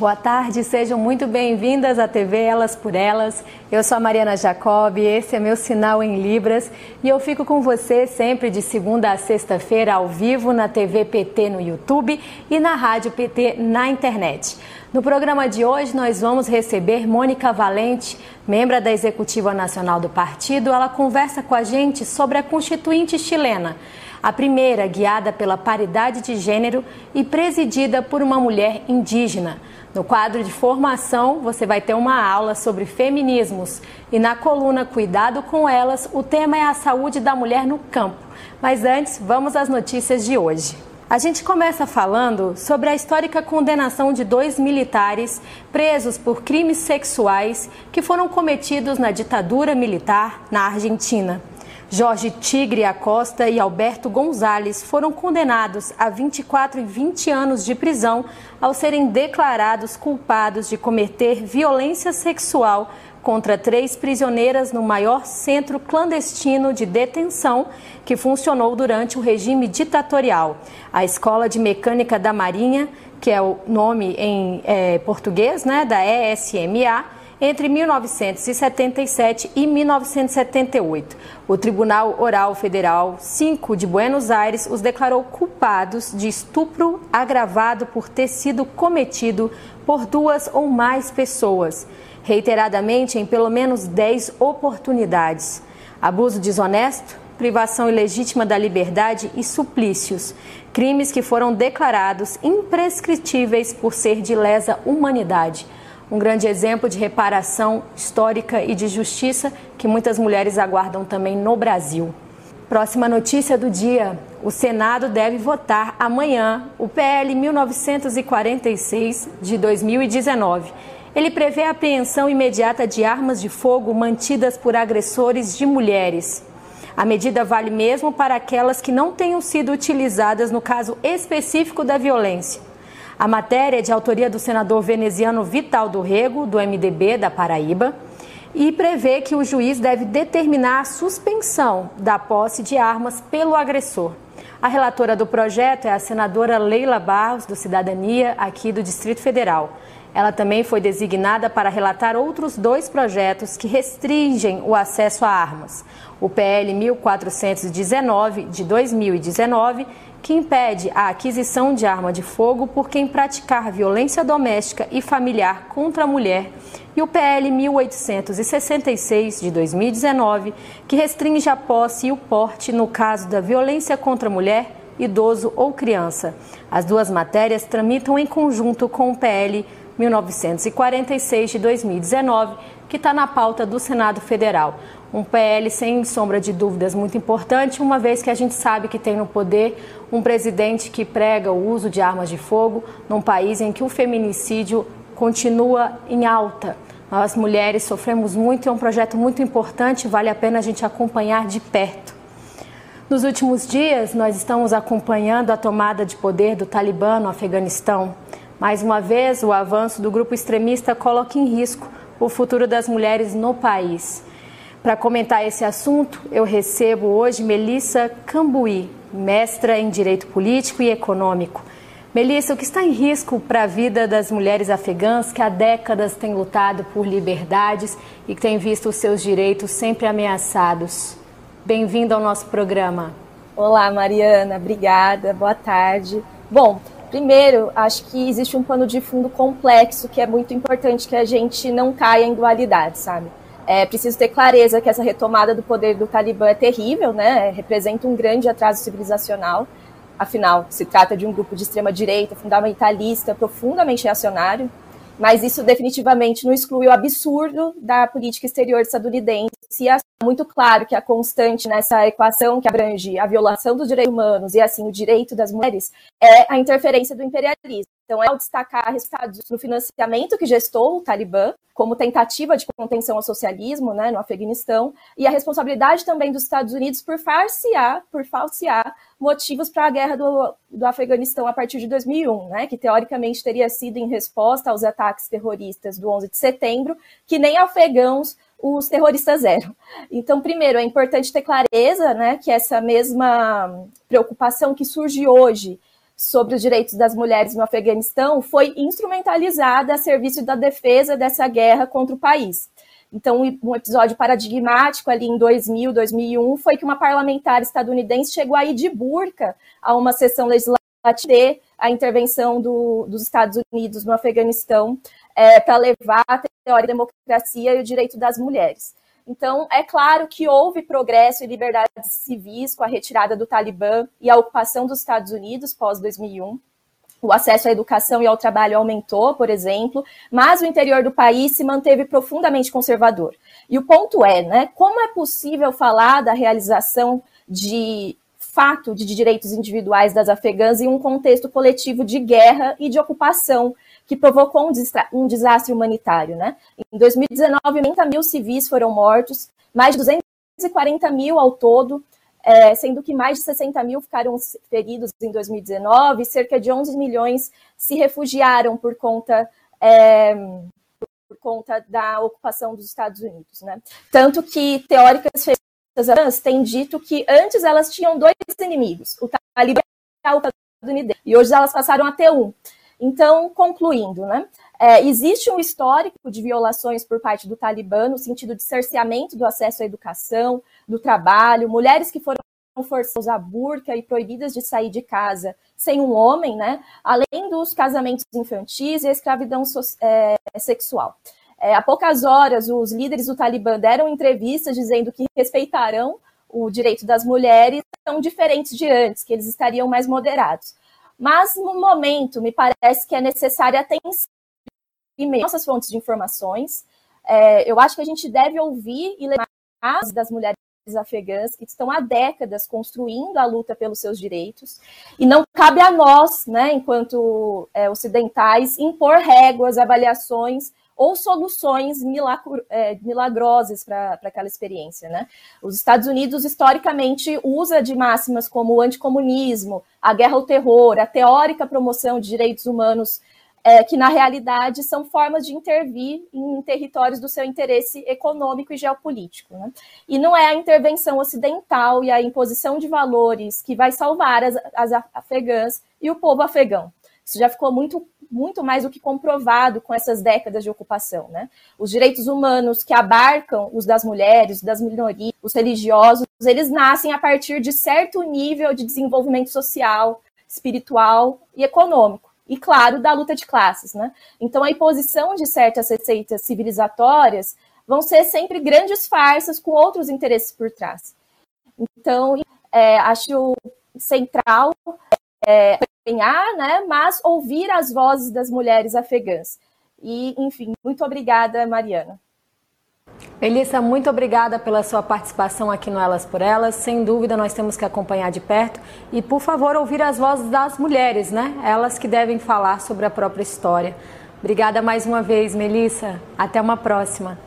Boa tarde, sejam muito bem-vindas à TV Elas por Elas. Eu sou a Mariana Jacob, esse é meu sinal em Libras e eu fico com você sempre de segunda a sexta-feira ao vivo na TV PT no YouTube e na Rádio PT na internet. No programa de hoje nós vamos receber Mônica Valente, membro da Executiva Nacional do Partido. Ela conversa com a gente sobre a Constituinte chilena a primeira guiada pela paridade de gênero e presidida por uma mulher indígena. No quadro de formação, você vai ter uma aula sobre feminismos e na coluna Cuidado com Elas, o tema é a saúde da mulher no campo. Mas antes, vamos às notícias de hoje. A gente começa falando sobre a histórica condenação de dois militares presos por crimes sexuais que foram cometidos na ditadura militar na Argentina. Jorge Tigre Acosta e Alberto Gonzalez foram condenados a 24 e 20 anos de prisão ao serem declarados culpados de cometer violência sexual contra três prisioneiras no maior centro clandestino de detenção que funcionou durante o regime ditatorial, a Escola de Mecânica da Marinha, que é o nome em é, português, né, da ESMA entre 1977 e 1978. O Tribunal Oral Federal 5 de Buenos Aires os declarou culpados de estupro agravado por ter sido cometido por duas ou mais pessoas, reiteradamente em pelo menos 10 oportunidades. Abuso desonesto, privação ilegítima da liberdade e suplícios, crimes que foram declarados imprescritíveis por ser de lesa humanidade um grande exemplo de reparação histórica e de justiça que muitas mulheres aguardam também no Brasil. Próxima notícia do dia: o Senado deve votar amanhã o PL 1946 de 2019. Ele prevê a apreensão imediata de armas de fogo mantidas por agressores de mulheres. A medida vale mesmo para aquelas que não tenham sido utilizadas no caso específico da violência. A matéria é de autoria do senador veneziano Vital do Rego, do MDB da Paraíba, e prevê que o juiz deve determinar a suspensão da posse de armas pelo agressor. A relatora do projeto é a senadora Leila Barros, do Cidadania, aqui do Distrito Federal. Ela também foi designada para relatar outros dois projetos que restringem o acesso a armas: o PL 1419 de 2019 que impede a aquisição de arma de fogo por quem praticar violência doméstica e familiar contra a mulher, e o PL 1866 de 2019, que restringe a posse e o porte no caso da violência contra a mulher, idoso ou criança. As duas matérias tramitam em conjunto com o PL 1946 de 2019, que está na pauta do Senado Federal. Um PL sem sombra de dúvidas muito importante, uma vez que a gente sabe que tem no poder um presidente que prega o uso de armas de fogo num país em que o feminicídio continua em alta. Nós mulheres sofremos muito, é um projeto muito importante, vale a pena a gente acompanhar de perto. Nos últimos dias, nós estamos acompanhando a tomada de poder do Talibã no Afeganistão. Mais uma vez, o avanço do grupo extremista coloca em risco o futuro das mulheres no país. Para comentar esse assunto, eu recebo hoje Melissa Cambuí, mestra em Direito Político e Econômico. Melissa, o que está em risco para a vida das mulheres afegãs que há décadas têm lutado por liberdades e que têm visto os seus direitos sempre ameaçados? Bem-vinda ao nosso programa. Olá, Mariana, obrigada, boa tarde. Bom, Primeiro, acho que existe um pano de fundo complexo que é muito importante que a gente não caia em dualidade, sabe? É preciso ter clareza que essa retomada do poder do Talibã é terrível, né? Representa um grande atraso civilizacional. Afinal, se trata de um grupo de extrema direita, fundamentalista, profundamente reacionário, mas isso definitivamente não exclui o absurdo da política exterior estadunidense e é muito claro que a constante nessa equação que abrange a violação dos direitos humanos e assim o direito das mulheres é a interferência do imperialismo. Então, é ao destacar resultados no financiamento que gestou o Talibã, como tentativa de contenção ao socialismo né, no Afeganistão, e a responsabilidade também dos Estados Unidos por falsear, por falsear motivos para a guerra do, do Afeganistão a partir de 2001, né, que teoricamente teria sido em resposta aos ataques terroristas do 11 de setembro, que nem afegãos os terroristas eram. Então, primeiro, é importante ter clareza né, que essa mesma preocupação que surge hoje sobre os direitos das mulheres no Afeganistão foi instrumentalizada a serviço da defesa dessa guerra contra o país. Então, um episódio paradigmático ali em 2000, 2001 foi que uma parlamentar estadunidense chegou aí de burca a uma sessão legislativa a intervenção do, dos Estados Unidos no Afeganistão é, para levar a teoria da democracia e o direito das mulheres. Então, é claro que houve progresso e liberdades civis com a retirada do Talibã e a ocupação dos Estados Unidos pós-2001. O acesso à educação e ao trabalho aumentou, por exemplo, mas o interior do país se manteve profundamente conservador. E o ponto é, né, como é possível falar da realização de fato de direitos individuais das afegãs em um contexto coletivo de guerra e de ocupação que provocou um, um desastre humanitário. Né? Em 2019, 80 mil civis foram mortos, mais de 240 mil ao todo, é, sendo que mais de 60 mil ficaram feridos em 2019, cerca de 11 milhões se refugiaram por conta é, por conta da ocupação dos Estados Unidos, né? Tanto que teóricas feministas têm dito que antes elas tinham dois inimigos, o Talibã e o estadunidense, e hoje elas passaram a ter um. Então, concluindo, né? É, existe um histórico de violações por parte do Talibã no sentido de cerceamento do acesso à educação, do trabalho, mulheres que foram forçadas a burca e proibidas de sair de casa sem um homem, né? Além dos casamentos infantis e a escravidão so é, sexual. É, há poucas horas, os líderes do Talibã deram entrevistas dizendo que respeitarão o direito das mulheres, são diferentes de antes, que eles estariam mais moderados. Mas, no momento, me parece que é necessária atenção em nossas fontes de informações. É, eu acho que a gente deve ouvir e mais das mulheres afegãs que estão há décadas construindo a luta pelos seus direitos, e não cabe a nós, né, enquanto é, ocidentais, impor réguas, avaliações ou soluções é, milagrosas para aquela experiência. Né? Os Estados Unidos, historicamente, usa de máximas como o anticomunismo, a guerra ao terror, a teórica promoção de direitos humanos, é, que na realidade são formas de intervir em territórios do seu interesse econômico e geopolítico. Né? E não é a intervenção ocidental e a imposição de valores que vai salvar as, as afegãs e o povo afegão. Isso já ficou muito muito mais do que comprovado com essas décadas de ocupação. Né? Os direitos humanos que abarcam os das mulheres, das minorias, os religiosos, eles nascem a partir de certo nível de desenvolvimento social, espiritual e econômico. E, claro, da luta de classes. Né? Então, a imposição de certas receitas civilizatórias vão ser sempre grandes farsas com outros interesses por trás. Então, é, acho central é, acompanhar, né, mas ouvir as vozes das mulheres afegãs. E, enfim, muito obrigada, Mariana. Melissa, muito obrigada pela sua participação aqui no Elas por Elas. Sem dúvida, nós temos que acompanhar de perto e, por favor, ouvir as vozes das mulheres, né? Elas que devem falar sobre a própria história. Obrigada mais uma vez, Melissa. Até uma próxima.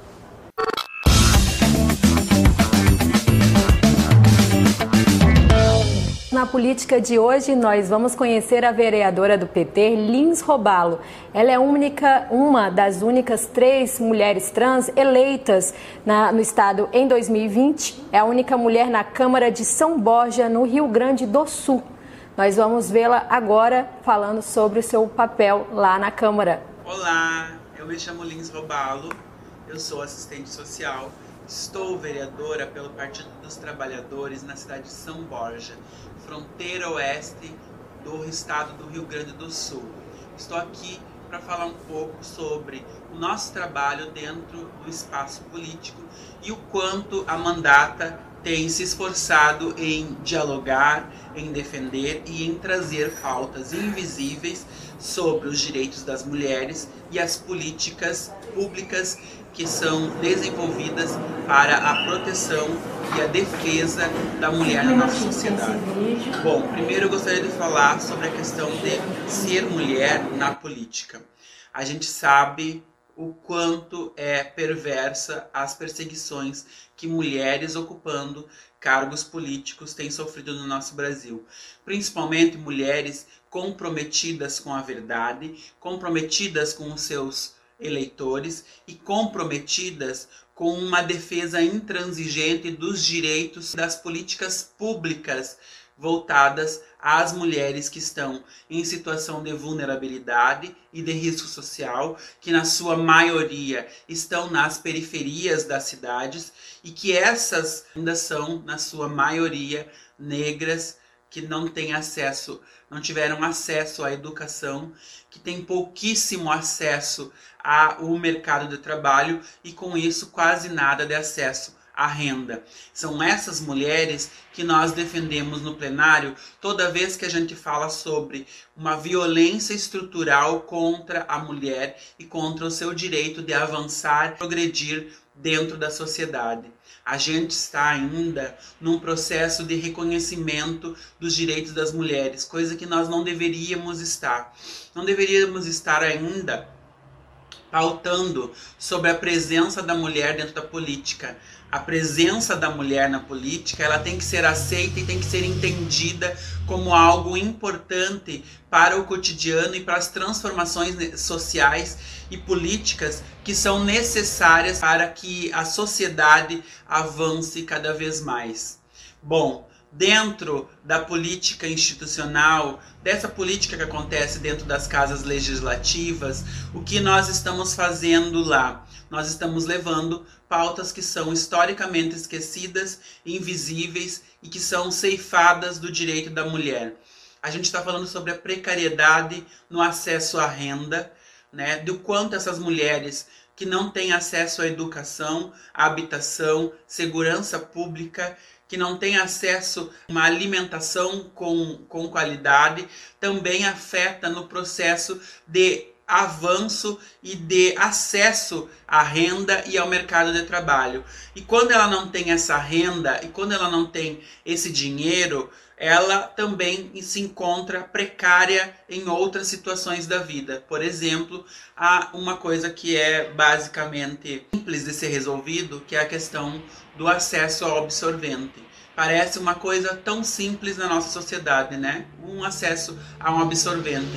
Na política de hoje, nós vamos conhecer a vereadora do PT, Lins Robalo. Ela é única, uma das únicas três mulheres trans eleitas na, no estado em 2020. É a única mulher na Câmara de São Borja, no Rio Grande do Sul. Nós vamos vê-la agora falando sobre o seu papel lá na Câmara. Olá, eu me chamo Lins Robalo, eu sou assistente social Estou vereadora pelo Partido dos Trabalhadores na cidade de São Borja, fronteira oeste do estado do Rio Grande do Sul. Estou aqui para falar um pouco sobre o nosso trabalho dentro do espaço político e o quanto a mandata tem se esforçado em dialogar, em defender e em trazer pautas invisíveis sobre os direitos das mulheres e as políticas públicas que são desenvolvidas para a proteção e a defesa da mulher na nossa sociedade. Bom, primeiro eu gostaria de falar sobre a questão de ser mulher na política. A gente sabe o quanto é perversa as perseguições que mulheres ocupando cargos políticos têm sofrido no nosso Brasil. Principalmente mulheres comprometidas com a verdade, comprometidas com os seus eleitores e comprometidas com uma defesa intransigente dos direitos das políticas públicas voltadas às mulheres que estão em situação de vulnerabilidade e de risco social, que na sua maioria estão nas periferias das cidades e que essas ainda são, na sua maioria, negras que não têm acesso, não tiveram acesso à educação, que têm pouquíssimo acesso ao mercado de trabalho e com isso quase nada de acesso à renda. São essas mulheres que nós defendemos no plenário toda vez que a gente fala sobre uma violência estrutural contra a mulher e contra o seu direito de avançar, progredir dentro da sociedade. A gente está ainda num processo de reconhecimento dos direitos das mulheres, coisa que nós não deveríamos estar. Não deveríamos estar ainda pautando sobre a presença da mulher dentro da política. A presença da mulher na política, ela tem que ser aceita e tem que ser entendida como algo importante para o cotidiano e para as transformações sociais e políticas que são necessárias para que a sociedade avance cada vez mais. Bom, dentro da política institucional, dessa política que acontece dentro das casas legislativas, o que nós estamos fazendo lá? Nós estamos levando pautas que são historicamente esquecidas, invisíveis e que são ceifadas do direito da mulher. A gente está falando sobre a precariedade no acesso à renda, né? Do quanto essas mulheres que não têm acesso à educação, à habitação, segurança pública, que não têm acesso a uma alimentação com, com qualidade, também afeta no processo de avanço e de acesso à renda e ao mercado de trabalho. E quando ela não tem essa renda e quando ela não tem esse dinheiro, ela também se encontra precária em outras situações da vida. Por exemplo, há uma coisa que é basicamente simples de ser resolvido, que é a questão do acesso ao absorvente. Parece uma coisa tão simples na nossa sociedade, né? Um acesso a um absorvente.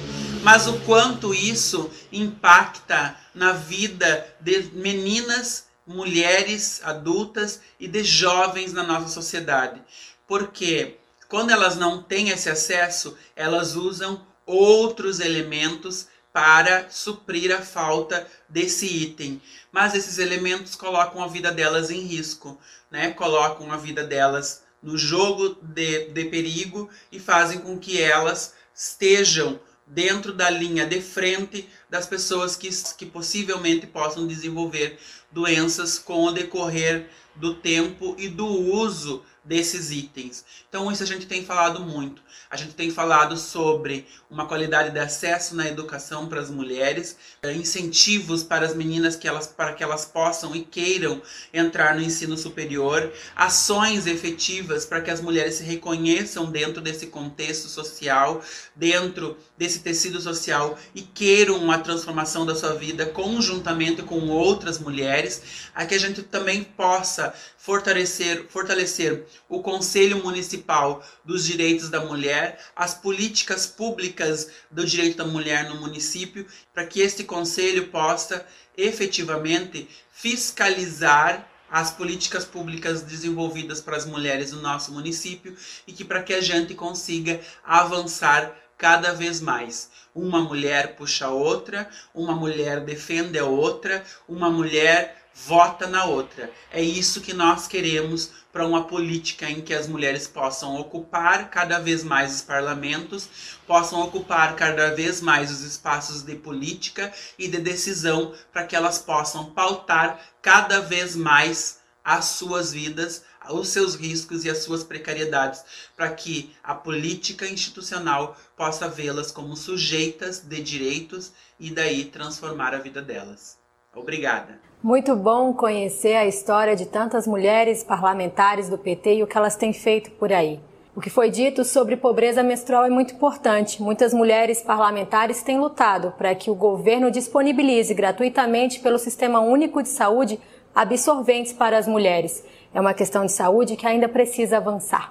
Mas o quanto isso impacta na vida de meninas, mulheres adultas e de jovens na nossa sociedade. Porque quando elas não têm esse acesso, elas usam outros elementos para suprir a falta desse item. Mas esses elementos colocam a vida delas em risco, né? Colocam a vida delas no jogo de, de perigo e fazem com que elas estejam dentro da linha de frente das pessoas que, que possivelmente possam desenvolver doenças com o decorrer do tempo e do uso desses itens. Então, isso a gente tem falado muito. A gente tem falado sobre uma qualidade de acesso na educação para as mulheres, eh, incentivos para as meninas que elas, para que elas possam e queiram entrar no ensino superior, ações efetivas para que as mulheres se reconheçam dentro desse contexto social, dentro desse tecido social e queiram uma transformação da sua vida conjuntamente com outras mulheres, a que a gente também possa fortalecer, fortalecer o Conselho Municipal dos Direitos da Mulher, as políticas públicas do direito da mulher no município, para que este conselho possa efetivamente fiscalizar as políticas públicas desenvolvidas para as mulheres do nosso município e que para que a gente consiga avançar cada vez mais. Uma mulher puxa a outra, uma mulher defende a outra, uma mulher vota na outra. É isso que nós queremos para uma política em que as mulheres possam ocupar cada vez mais os parlamentos, possam ocupar cada vez mais os espaços de política e de decisão, para que elas possam pautar cada vez mais as suas vidas, os seus riscos e as suas precariedades, para que a política institucional possa vê-las como sujeitas de direitos e daí transformar a vida delas. Obrigada. Muito bom conhecer a história de tantas mulheres parlamentares do PT e o que elas têm feito por aí. O que foi dito sobre pobreza menstrual é muito importante. Muitas mulheres parlamentares têm lutado para que o governo disponibilize gratuitamente pelo Sistema Único de Saúde absorventes para as mulheres. É uma questão de saúde que ainda precisa avançar.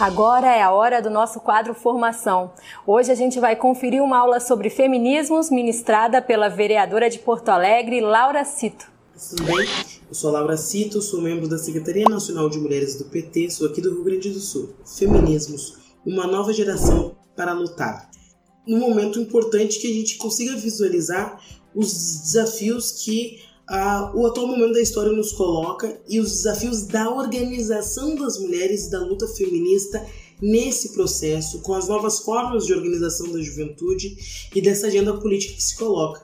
Agora é a hora do nosso quadro Formação. Hoje a gente vai conferir uma aula sobre feminismos ministrada pela vereadora de Porto Alegre, Laura Cito. tudo bem? Eu sou Laura Cito, sou membro da Secretaria Nacional de Mulheres do PT, sou aqui do Rio Grande do Sul. Feminismos, uma nova geração para lutar. Num momento importante que a gente consiga visualizar os desafios que uh, o atual momento da história nos coloca e os desafios da organização das mulheres e da luta feminista nesse processo, com as novas formas de organização da juventude e dessa agenda política que se coloca.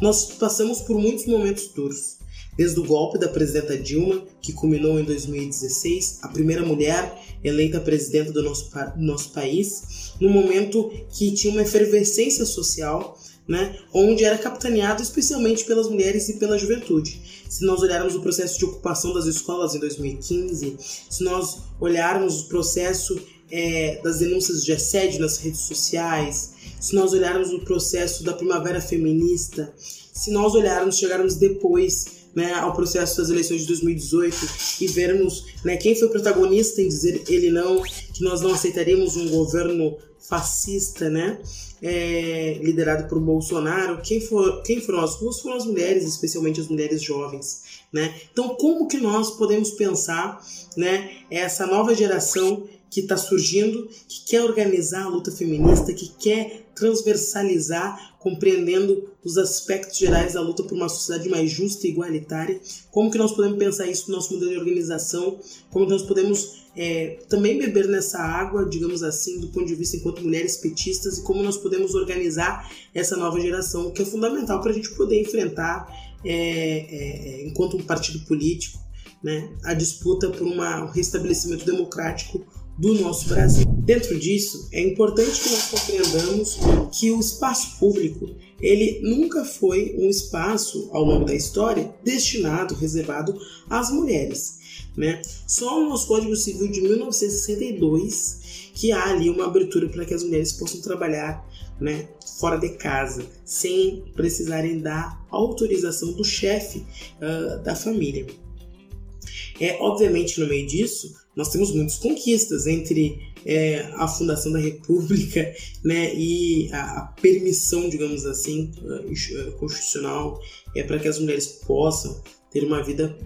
Nós passamos por muitos momentos duros, desde o golpe da presidenta Dilma, que culminou em 2016, a primeira mulher eleita presidenta do nosso, nosso país, num momento que tinha uma efervescência social, né, onde era capitaneado especialmente pelas mulheres e pela juventude. Se nós olharmos o processo de ocupação das escolas em 2015, se nós olharmos o processo é, das denúncias de assédio nas redes sociais, se nós olharmos o processo da primavera feminista, se nós olharmos, chegarmos depois né, ao processo das eleições de 2018 e vermos né, quem foi protagonista em dizer ele não, que nós não aceitaríamos um governo fascista, né, é, liderado por Bolsonaro, quem, for, quem foram as ruas foram as mulheres, especialmente as mulheres jovens. Né? Então, como que nós podemos pensar né, essa nova geração que está surgindo, que quer organizar a luta feminista, que quer transversalizar, compreendendo os aspectos gerais da luta por uma sociedade mais justa e igualitária. Como que nós podemos pensar isso no nosso modelo de organização? Como que nós podemos é, também beber nessa água, digamos assim, do ponto de vista enquanto mulheres petistas e como nós podemos organizar essa nova geração, que é fundamental para a gente poder enfrentar, é, é, enquanto um partido político, né, a disputa por uma, um restabelecimento democrático do nosso Brasil. Dentro disso, é importante que nós compreendamos que o espaço público ele nunca foi um espaço ao longo da história destinado, reservado às mulheres. Né? Só no nosso Código Civil de 1962 que há ali uma abertura para que as mulheres possam trabalhar né, fora de casa, sem precisarem da autorização do chefe uh, da família. É, obviamente, no meio disso, nós temos muitas conquistas entre é, a fundação da República né, e a, a permissão, digamos assim, uh, constitucional é, para que as mulheres possam ter uma vida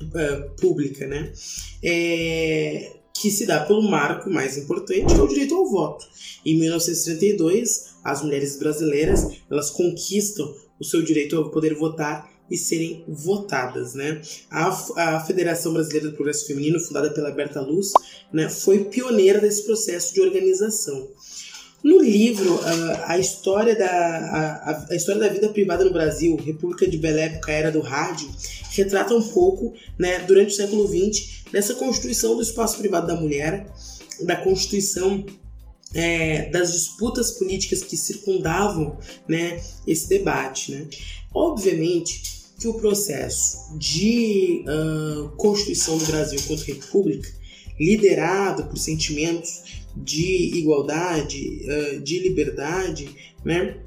uh, pública, né? É, que se dá pelo marco mais importante, que é o direito ao voto. Em 1932, as mulheres brasileiras elas conquistam o seu direito ao poder votar e serem votadas, né? A, a Federação Brasileira do Progresso Feminino, fundada pela Berta Luz, né, foi pioneira desse processo de organização. No livro a, a história da, a, a, história da vida privada no Brasil, República de Bela Época, Era do Rádio, retrata um pouco, né, durante o século XX, dessa constituição do espaço privado da mulher, da constituição é, das disputas políticas que circundavam né, esse debate. Né? Obviamente, que o processo de uh, constituição do Brasil enquanto república, liderado por sentimentos de igualdade, uh, de liberdade, né?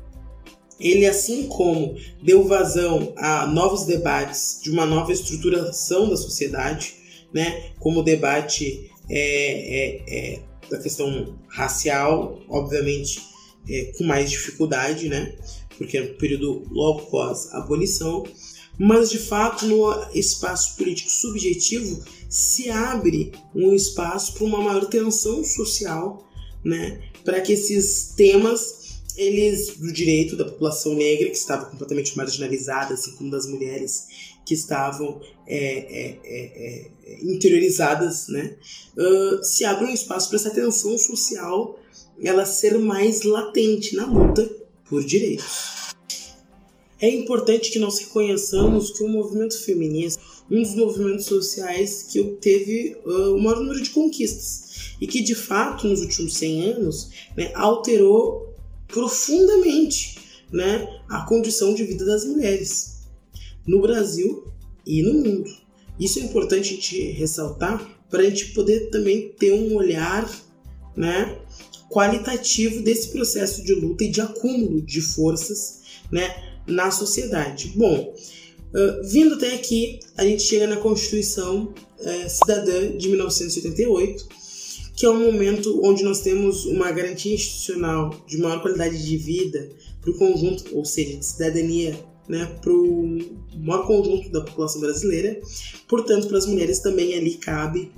Ele, assim como deu vazão a novos debates de uma nova estruturação da sociedade, né? Como o debate é, é, é, da questão racial, obviamente é, com mais dificuldade, né? Porque é um período logo após a abolição, mas de fato no espaço político subjetivo se abre um espaço para uma maior tensão social, né, para que esses temas eles do direito da população negra que estava completamente marginalizada, assim como das mulheres que estavam é, é, é, é interiorizadas, né, uh, se abre um espaço para essa tensão social ela ser mais latente na luta por direitos. É importante que nós reconheçamos que o movimento feminista, um dos movimentos sociais que teve uh, o maior número de conquistas e que de fato nos últimos 100 anos né, alterou profundamente né, a condição de vida das mulheres no Brasil e no mundo. Isso é importante a gente ressaltar para a gente poder também ter um olhar né, qualitativo desse processo de luta e de acúmulo de forças né, na sociedade. Bom, vindo até aqui, a gente chega na Constituição Cidadã de 1988, que é um momento onde nós temos uma garantia institucional de maior qualidade de vida para o conjunto, ou seja, de cidadania né, para o maior conjunto da população brasileira. Portanto, para as mulheres também ali cabe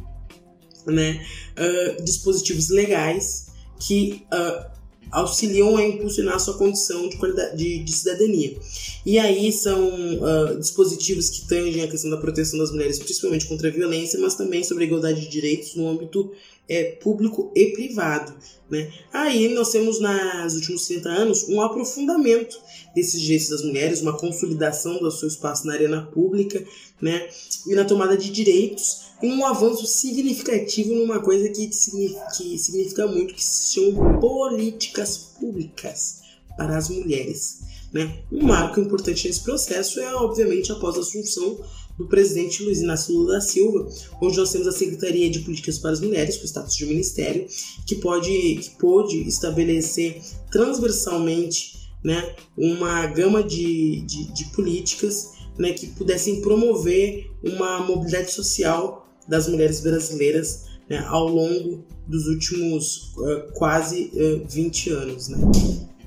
né, uh, dispositivos legais que uh, auxiliam a impulsionar a sua condição de, de, de cidadania. E aí são uh, dispositivos que tangem a questão da proteção das mulheres, principalmente contra a violência, mas também sobre a igualdade de direitos no âmbito é, público e privado. Né? Aí nós temos, nos últimos 30 anos, um aprofundamento desses direitos das mulheres, uma consolidação do seu espaço na arena pública né? e na tomada de direitos um avanço significativo numa coisa que que significa muito, que se chama políticas públicas para as mulheres. Né? Um marco importante nesse processo é, obviamente, após a assunção do presidente Luiz Inácio Lula da Silva, onde nós temos a Secretaria de Políticas para as Mulheres, com status de ministério, que pode, que pode estabelecer transversalmente né, uma gama de, de, de políticas né, que pudessem promover uma mobilidade social das mulheres brasileiras né, ao longo dos últimos uh, quase uh, 20 anos. Né.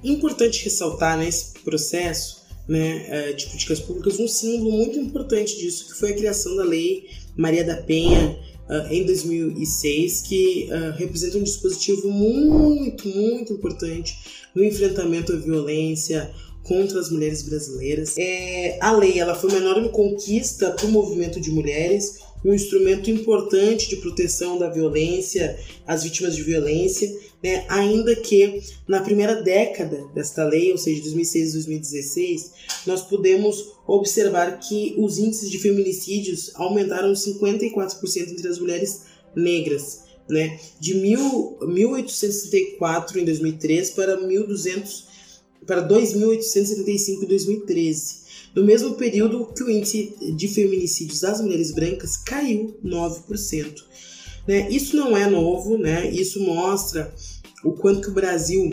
Importante ressaltar nesse processo né, uh, de políticas públicas um símbolo muito importante disso, que foi a criação da Lei Maria da Penha uh, em 2006, que representa um dispositivo muito, muito importante no enfrentamento à violência contra as mulheres brasileiras. É, a lei ela foi uma enorme conquista para o movimento de mulheres, um instrumento importante de proteção da violência, às vítimas de violência, né? ainda que na primeira década desta lei, ou seja, 2006 e 2016, nós podemos observar que os índices de feminicídios aumentaram 54% entre as mulheres negras, né? de mil, 1864 em 2003 para 1200 para 2.875 em 2013 no mesmo período que o índice de feminicídios das mulheres brancas caiu 9%. Né? Isso não é novo, né? isso mostra o quanto que o Brasil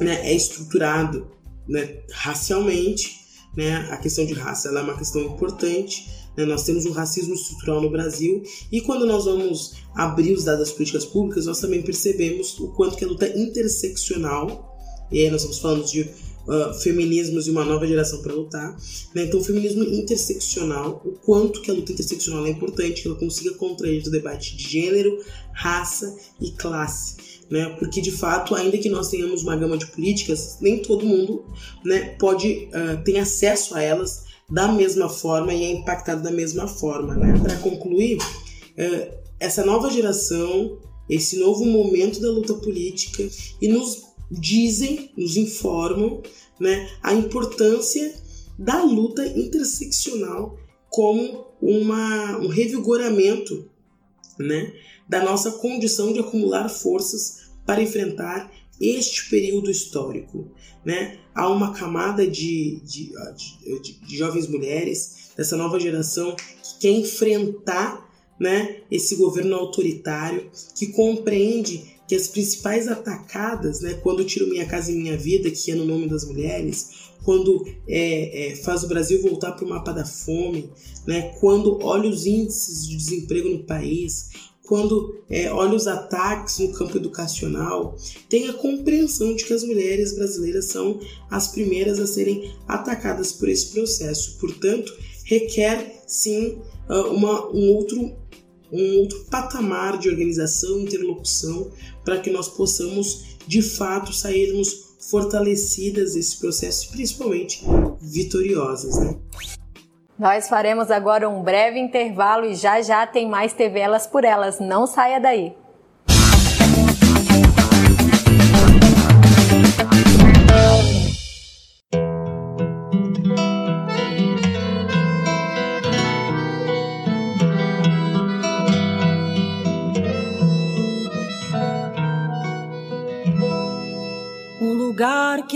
né, é estruturado né, racialmente. Né? A questão de raça é uma questão importante. Né? Nós temos um racismo estrutural no Brasil e quando nós vamos abrir os dados das políticas públicas, nós também percebemos o quanto que a luta interseccional, e aí nós estamos falando de uh, feminismos e uma nova geração para lutar. Né? Então, o feminismo interseccional, o quanto que a luta interseccional é importante, que ela consiga contrair o debate de gênero, raça e classe. Né? Porque, de fato, ainda que nós tenhamos uma gama de políticas, nem todo mundo né, pode uh, ter acesso a elas da mesma forma e é impactado da mesma forma. Né? Para concluir, uh, essa nova geração, esse novo momento da luta política e nos dizem, nos informam, né, a importância da luta interseccional como uma, um revigoramento né, da nossa condição de acumular forças para enfrentar este período histórico. Né? Há uma camada de, de, de, de jovens mulheres dessa nova geração que quer enfrentar né, esse governo autoritário, que compreende que as principais atacadas, né, quando tiro Minha Casa e Minha Vida, que é no nome das mulheres, quando é, é, faz o Brasil voltar para o mapa da fome, né, quando olha os índices de desemprego no país, quando é, olha os ataques no campo educacional, tem a compreensão de que as mulheres brasileiras são as primeiras a serem atacadas por esse processo. Portanto, requer sim ah, uma, um outro um outro patamar de organização e interlocução para que nós possamos de fato sairmos fortalecidas desse processo, principalmente vitoriosas. Né? Nós faremos agora um breve intervalo e já já tem mais TV Elas por Elas. Não saia daí.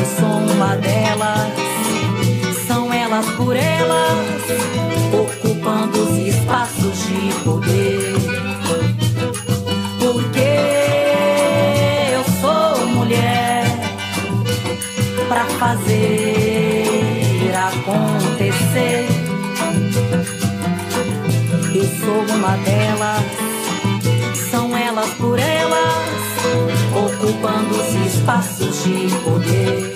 Eu sou uma delas, são elas por elas, ocupando os espaços de poder. Porque eu sou mulher pra fazer acontecer. Eu sou uma delas, espaços de poder.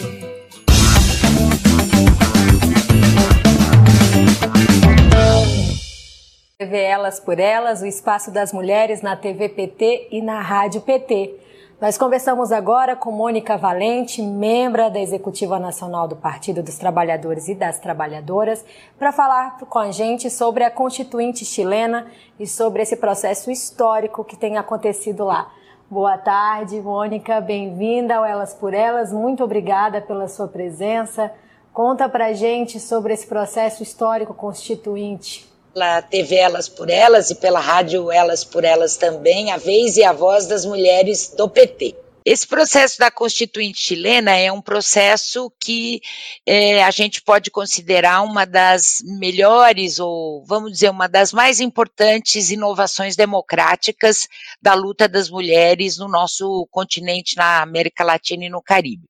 TV Elas por Elas, o espaço das mulheres na TV PT e na Rádio PT. Nós conversamos agora com Mônica Valente, membra da Executiva Nacional do Partido dos Trabalhadores e das Trabalhadoras, para falar com a gente sobre a Constituinte chilena e sobre esse processo histórico que tem acontecido lá. Boa tarde, Mônica, bem-vinda ao Elas por Elas, muito obrigada pela sua presença. Conta pra gente sobre esse processo histórico constituinte pela TV Elas por Elas e pela rádio Elas por Elas também, a vez e a voz das mulheres do PT. Esse processo da Constituinte chilena é um processo que é, a gente pode considerar uma das melhores, ou vamos dizer, uma das mais importantes inovações democráticas da luta das mulheres no nosso continente, na América Latina e no Caribe.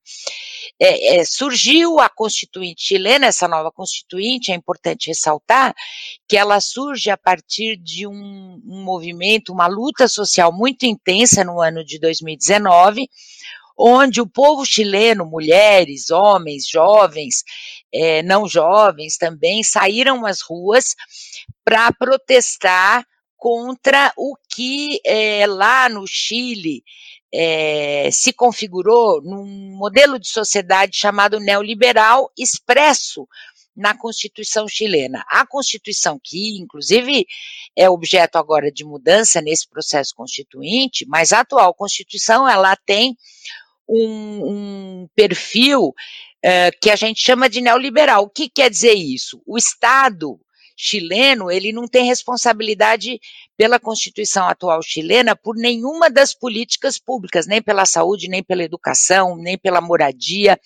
É, é, surgiu a Constituinte chilena, essa nova Constituinte, é importante ressaltar que ela surge a partir de um, um movimento, uma luta social muito intensa no ano de 2019, onde o povo chileno, mulheres, homens, jovens, é, não jovens também, saíram às ruas para protestar contra o que é, lá no Chile é, se configurou num modelo de sociedade chamado neoliberal expresso na Constituição chilena. A Constituição, que inclusive é objeto agora de mudança nesse processo constituinte, mas a atual Constituição ela tem um, um perfil uh, que a gente chama de neoliberal. O que quer dizer isso? O Estado chileno, ele não tem responsabilidade pela Constituição atual chilena por nenhuma das políticas públicas, nem pela saúde, nem pela educação, nem pela moradia,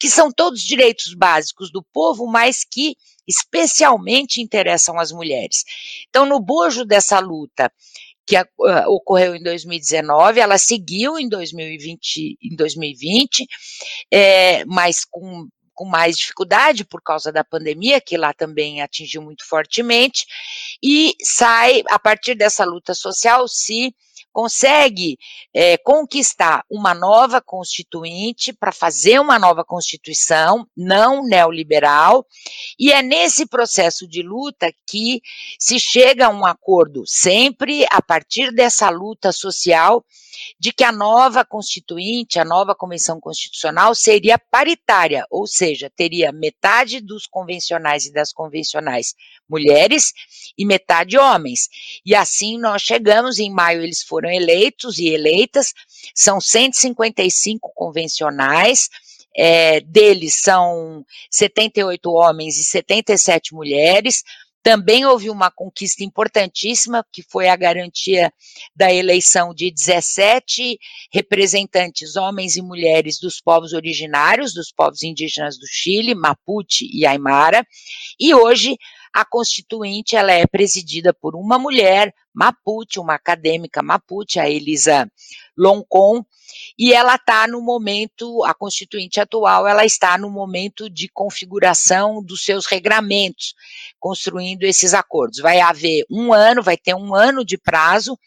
que são todos direitos básicos do povo, mas que especialmente interessam as mulheres. Então, no bojo dessa luta que uh, ocorreu em 2019, ela seguiu em 2020, em 2020 é, mas com com mais dificuldade por causa da pandemia, que lá também atingiu muito fortemente, e sai, a partir dessa luta social, se consegue é, conquistar uma nova constituinte para fazer uma nova constituição não neoliberal e é nesse processo de luta que se chega a um acordo sempre a partir dessa luta social de que a nova constituinte, a nova convenção constitucional seria paritária, ou seja, teria metade dos convencionais e das convencionais mulheres e metade homens. E assim nós chegamos, em maio eles foram eleitos e eleitas, são 155 convencionais, é, deles são 78 homens e 77 mulheres, também houve uma conquista importantíssima, que foi a garantia da eleição de 17 representantes, homens e mulheres, dos povos originários, dos povos indígenas do Chile, Mapuche e Aymara, e hoje a Constituinte ela é presidida por uma mulher, Mapuche, uma acadêmica Mapuche, a Elisa Loncon, e ela está no momento, a Constituinte atual, ela está no momento de configuração dos seus regramentos, construindo esses acordos. Vai haver um ano, vai ter um ano de prazo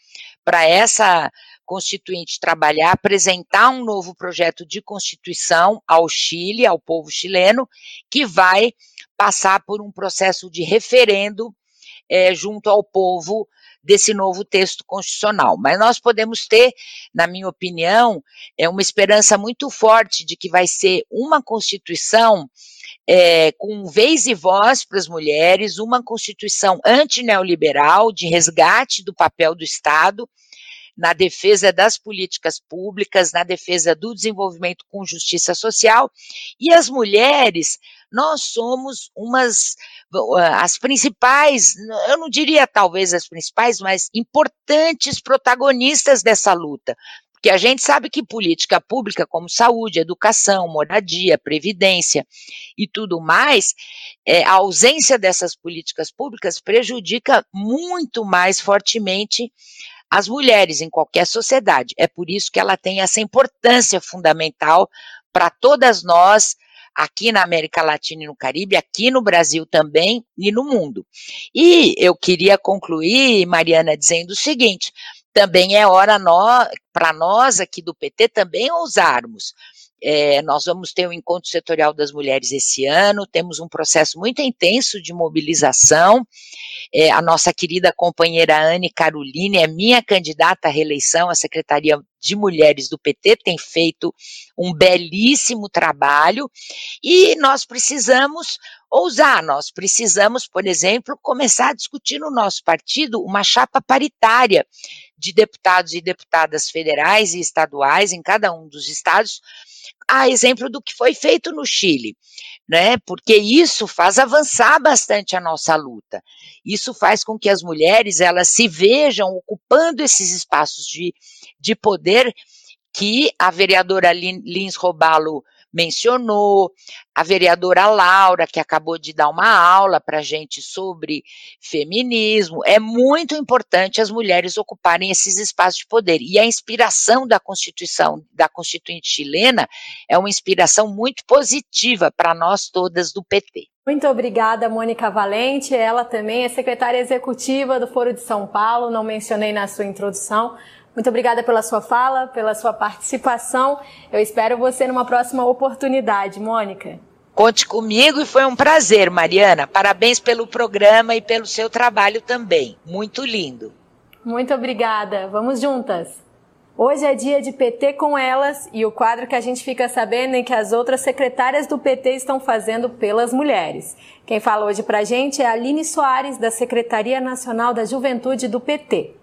para essa Constituinte trabalhar, apresentar um novo projeto de Constituição ao Chile, ao povo chileno, que vai passar por um processo de referendo é, junto ao povo desse novo texto constitucional. Mas nós podemos ter, na minha opinião, é uma esperança muito forte de que vai ser uma Constituição é, com vez e voz para as mulheres, uma Constituição antineoliberal, de resgate do papel do Estado na defesa das políticas públicas, na defesa do desenvolvimento com justiça social, e as mulheres, nós somos umas as principais, eu não diria talvez as principais, mas importantes protagonistas dessa luta. Porque a gente sabe que política pública, como saúde, educação, moradia, previdência e tudo mais, é, a ausência dessas políticas públicas prejudica muito mais fortemente as mulheres em qualquer sociedade. É por isso que ela tem essa importância fundamental para todas nós aqui na América Latina e no Caribe, aqui no Brasil também e no mundo. E eu queria concluir, Mariana, dizendo o seguinte: também é hora para nós aqui do PT também ousarmos. É, nós vamos ter o um encontro setorial das mulheres esse ano, temos um processo muito intenso de mobilização. É, a nossa querida companheira Anne Caroline é minha candidata à reeleição à Secretaria de Mulheres do PT, tem feito um belíssimo trabalho e nós precisamos ousar, nós precisamos, por exemplo, começar a discutir no nosso partido uma chapa paritária de deputados e deputadas federais e estaduais em cada um dos estados a exemplo do que foi feito no Chile, né? Porque isso faz avançar bastante a nossa luta. Isso faz com que as mulheres elas se vejam ocupando esses espaços de, de poder que a vereadora Lins Robalo mencionou, a vereadora Laura, que acabou de dar uma aula para a gente sobre feminismo. É muito importante as mulheres ocuparem esses espaços de poder. E a inspiração da Constituição, da Constituinte chilena, é uma inspiração muito positiva para nós todas do PT. Muito obrigada, Mônica Valente. Ela também é secretária executiva do Foro de São Paulo, não mencionei na sua introdução, muito obrigada pela sua fala, pela sua participação. Eu espero você numa próxima oportunidade, Mônica. Conte comigo e foi um prazer, Mariana. Parabéns pelo programa e pelo seu trabalho também. Muito lindo. Muito obrigada. Vamos juntas. Hoje é dia de PT com elas e o quadro que a gente fica sabendo é que as outras secretárias do PT estão fazendo pelas mulheres. Quem fala hoje pra gente é a Aline Soares, da Secretaria Nacional da Juventude do PT.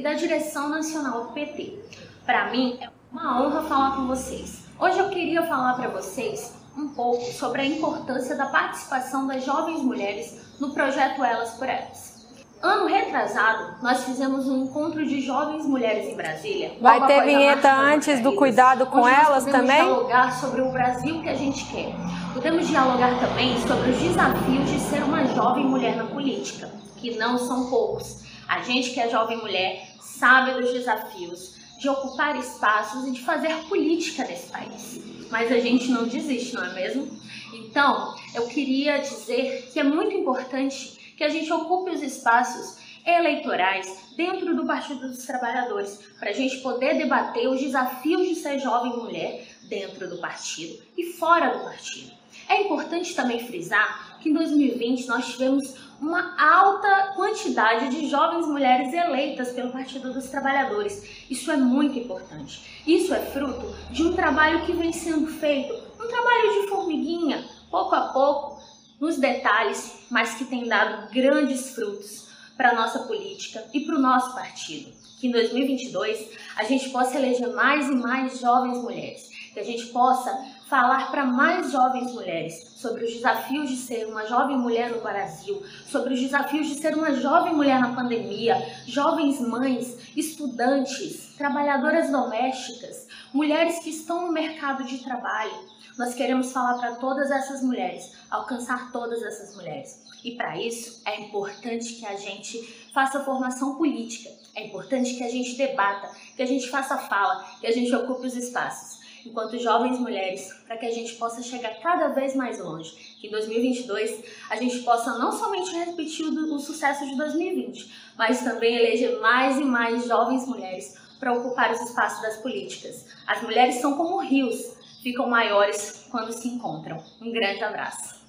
E da direção nacional do PT. Para mim é uma honra falar com vocês. Hoje eu queria falar para vocês um pouco sobre a importância da participação das jovens mulheres no projeto Elas por Elas. Ano retrasado, nós fizemos um encontro de jovens mulheres em Brasília. Vai ter vinheta antes do cuidado com elas também? dialogar sobre o Brasil que a gente quer. Podemos dialogar também sobre os desafios de ser uma jovem mulher na política, que não são poucos. A gente que é jovem mulher sabe dos desafios de ocupar espaços e de fazer política nesse país. Mas a gente não desiste, não é mesmo? Então, eu queria dizer que é muito importante que a gente ocupe os espaços eleitorais dentro do Partido dos Trabalhadores, para a gente poder debater os desafios de ser jovem mulher dentro do partido e fora do partido. É importante também frisar que em 2020 nós tivemos uma alta quantidade de jovens mulheres eleitas pelo Partido dos Trabalhadores. Isso é muito importante. Isso é fruto de um trabalho que vem sendo feito, um trabalho de formiguinha, pouco a pouco, nos detalhes, mas que tem dado grandes frutos para a nossa política e para o nosso partido. Que em 2022 a gente possa eleger mais e mais jovens mulheres, que a gente possa falar para mais jovens mulheres sobre os desafios de ser uma jovem mulher no Brasil, sobre os desafios de ser uma jovem mulher na pandemia, jovens mães, estudantes, trabalhadoras domésticas, mulheres que estão no mercado de trabalho. Nós queremos falar para todas essas mulheres, alcançar todas essas mulheres. E para isso é importante que a gente faça formação política, é importante que a gente debata, que a gente faça fala, que a gente ocupe os espaços enquanto jovens mulheres, para que a gente possa chegar cada vez mais longe. Que em 2022 a gente possa não somente repetir o, o sucesso de 2020, mas também eleger mais e mais jovens mulheres para ocupar os espaços das políticas. As mulheres são como rios, ficam maiores quando se encontram. Um grande abraço.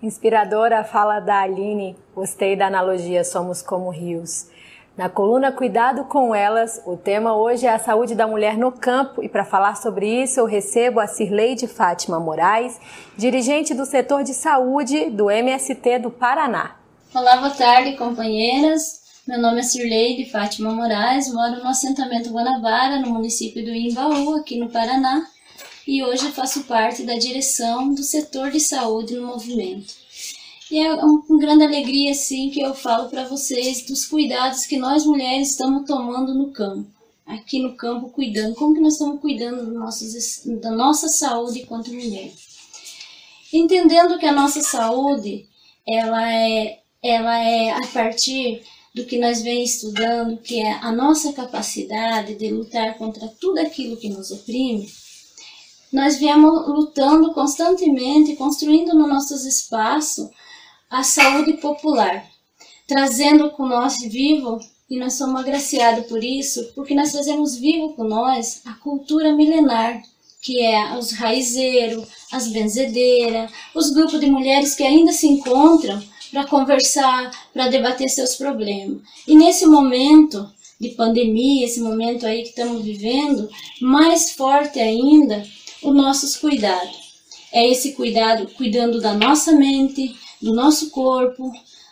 Inspiradora fala da Aline, gostei da analogia Somos como Rios. Na coluna Cuidado com Elas, o tema hoje é a saúde da mulher no campo e para falar sobre isso eu recebo a Cirleide Fátima Moraes, dirigente do setor de saúde do MST do Paraná. Olá, boa tarde, companheiras. Meu nome é Cirleide Fátima Moraes, moro no assentamento Guanabara, no município do Imbaú, aqui no Paraná, e hoje faço parte da direção do setor de saúde no movimento. E é uma grande alegria, sim, que eu falo para vocês dos cuidados que nós mulheres estamos tomando no campo. Aqui no campo, cuidando. Como que nós estamos cuidando do nossos, da nossa saúde enquanto mulher? Entendendo que a nossa saúde, ela é, ela é a partir do que nós vem estudando, que é a nossa capacidade de lutar contra tudo aquilo que nos oprime, nós viemos lutando constantemente, construindo no nossos espaços a saúde popular, trazendo com nós vivo, e nós somos agraciados por isso, porque nós trazemos vivo com nós a cultura milenar, que é os raizeiros, as benzedeiras, os grupos de mulheres que ainda se encontram para conversar, para debater seus problemas. E nesse momento de pandemia, esse momento aí que estamos vivendo, mais forte ainda, os nossos cuidados. É esse cuidado cuidando da nossa mente, do nosso corpo,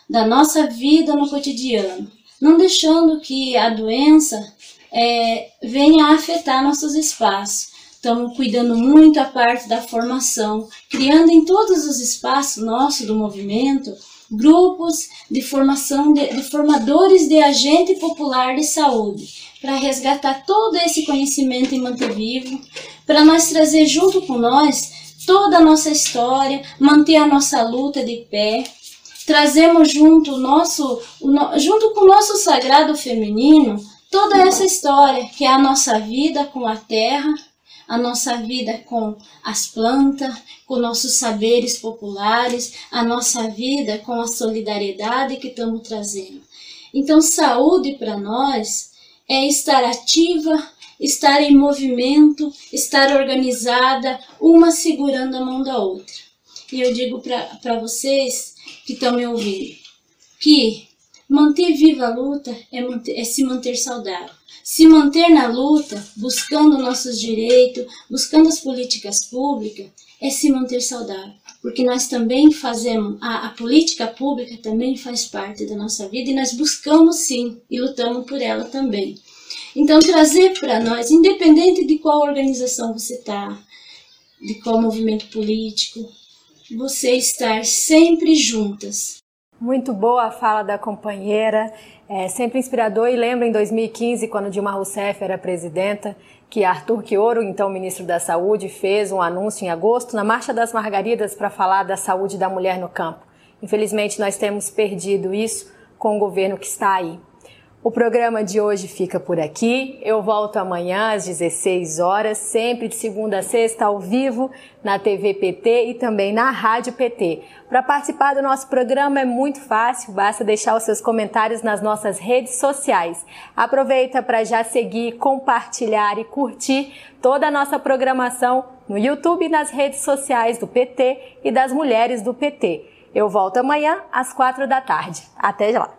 da nossa vida no cotidiano, não deixando que a doença é, venha a afetar nossos espaços. Estamos cuidando muito a parte da formação, criando em todos os espaços nossos do movimento grupos de formação de, de formadores de agente popular de saúde, para resgatar todo esse conhecimento e manter vivo, para nós trazer junto com nós toda a nossa história, manter a nossa luta de pé. Trazemos junto o nosso, junto com o nosso sagrado feminino, toda essa história que é a nossa vida com a terra, a nossa vida com as plantas, com nossos saberes populares, a nossa vida com a solidariedade que estamos trazendo. Então, saúde para nós é estar ativa, estar em movimento, estar organizada, uma segurando a mão da outra. E eu digo para vocês que estão me ouvindo que manter viva a luta é, manter, é se manter saudável. Se manter na luta, buscando nossos direitos, buscando as políticas públicas, é se manter saudável. Porque nós também fazemos, a, a política pública também faz parte da nossa vida e nós buscamos sim e lutamos por ela também. Então, trazer para nós, independente de qual organização você está, de qual movimento político, você estar sempre juntas. Muito boa a fala da companheira, é sempre inspirador. E lembra em 2015, quando Dilma Rousseff era presidenta, que Arthur Quioro, então ministro da Saúde, fez um anúncio em agosto na Marcha das Margaridas para falar da saúde da mulher no campo. Infelizmente, nós temos perdido isso com o governo que está aí. O programa de hoje fica por aqui. Eu volto amanhã às 16 horas, sempre de segunda a sexta ao vivo na TV PT e também na Rádio PT. Para participar do nosso programa é muito fácil, basta deixar os seus comentários nas nossas redes sociais. Aproveita para já seguir, compartilhar e curtir toda a nossa programação no YouTube e nas redes sociais do PT e das mulheres do PT. Eu volto amanhã às quatro da tarde. Até lá!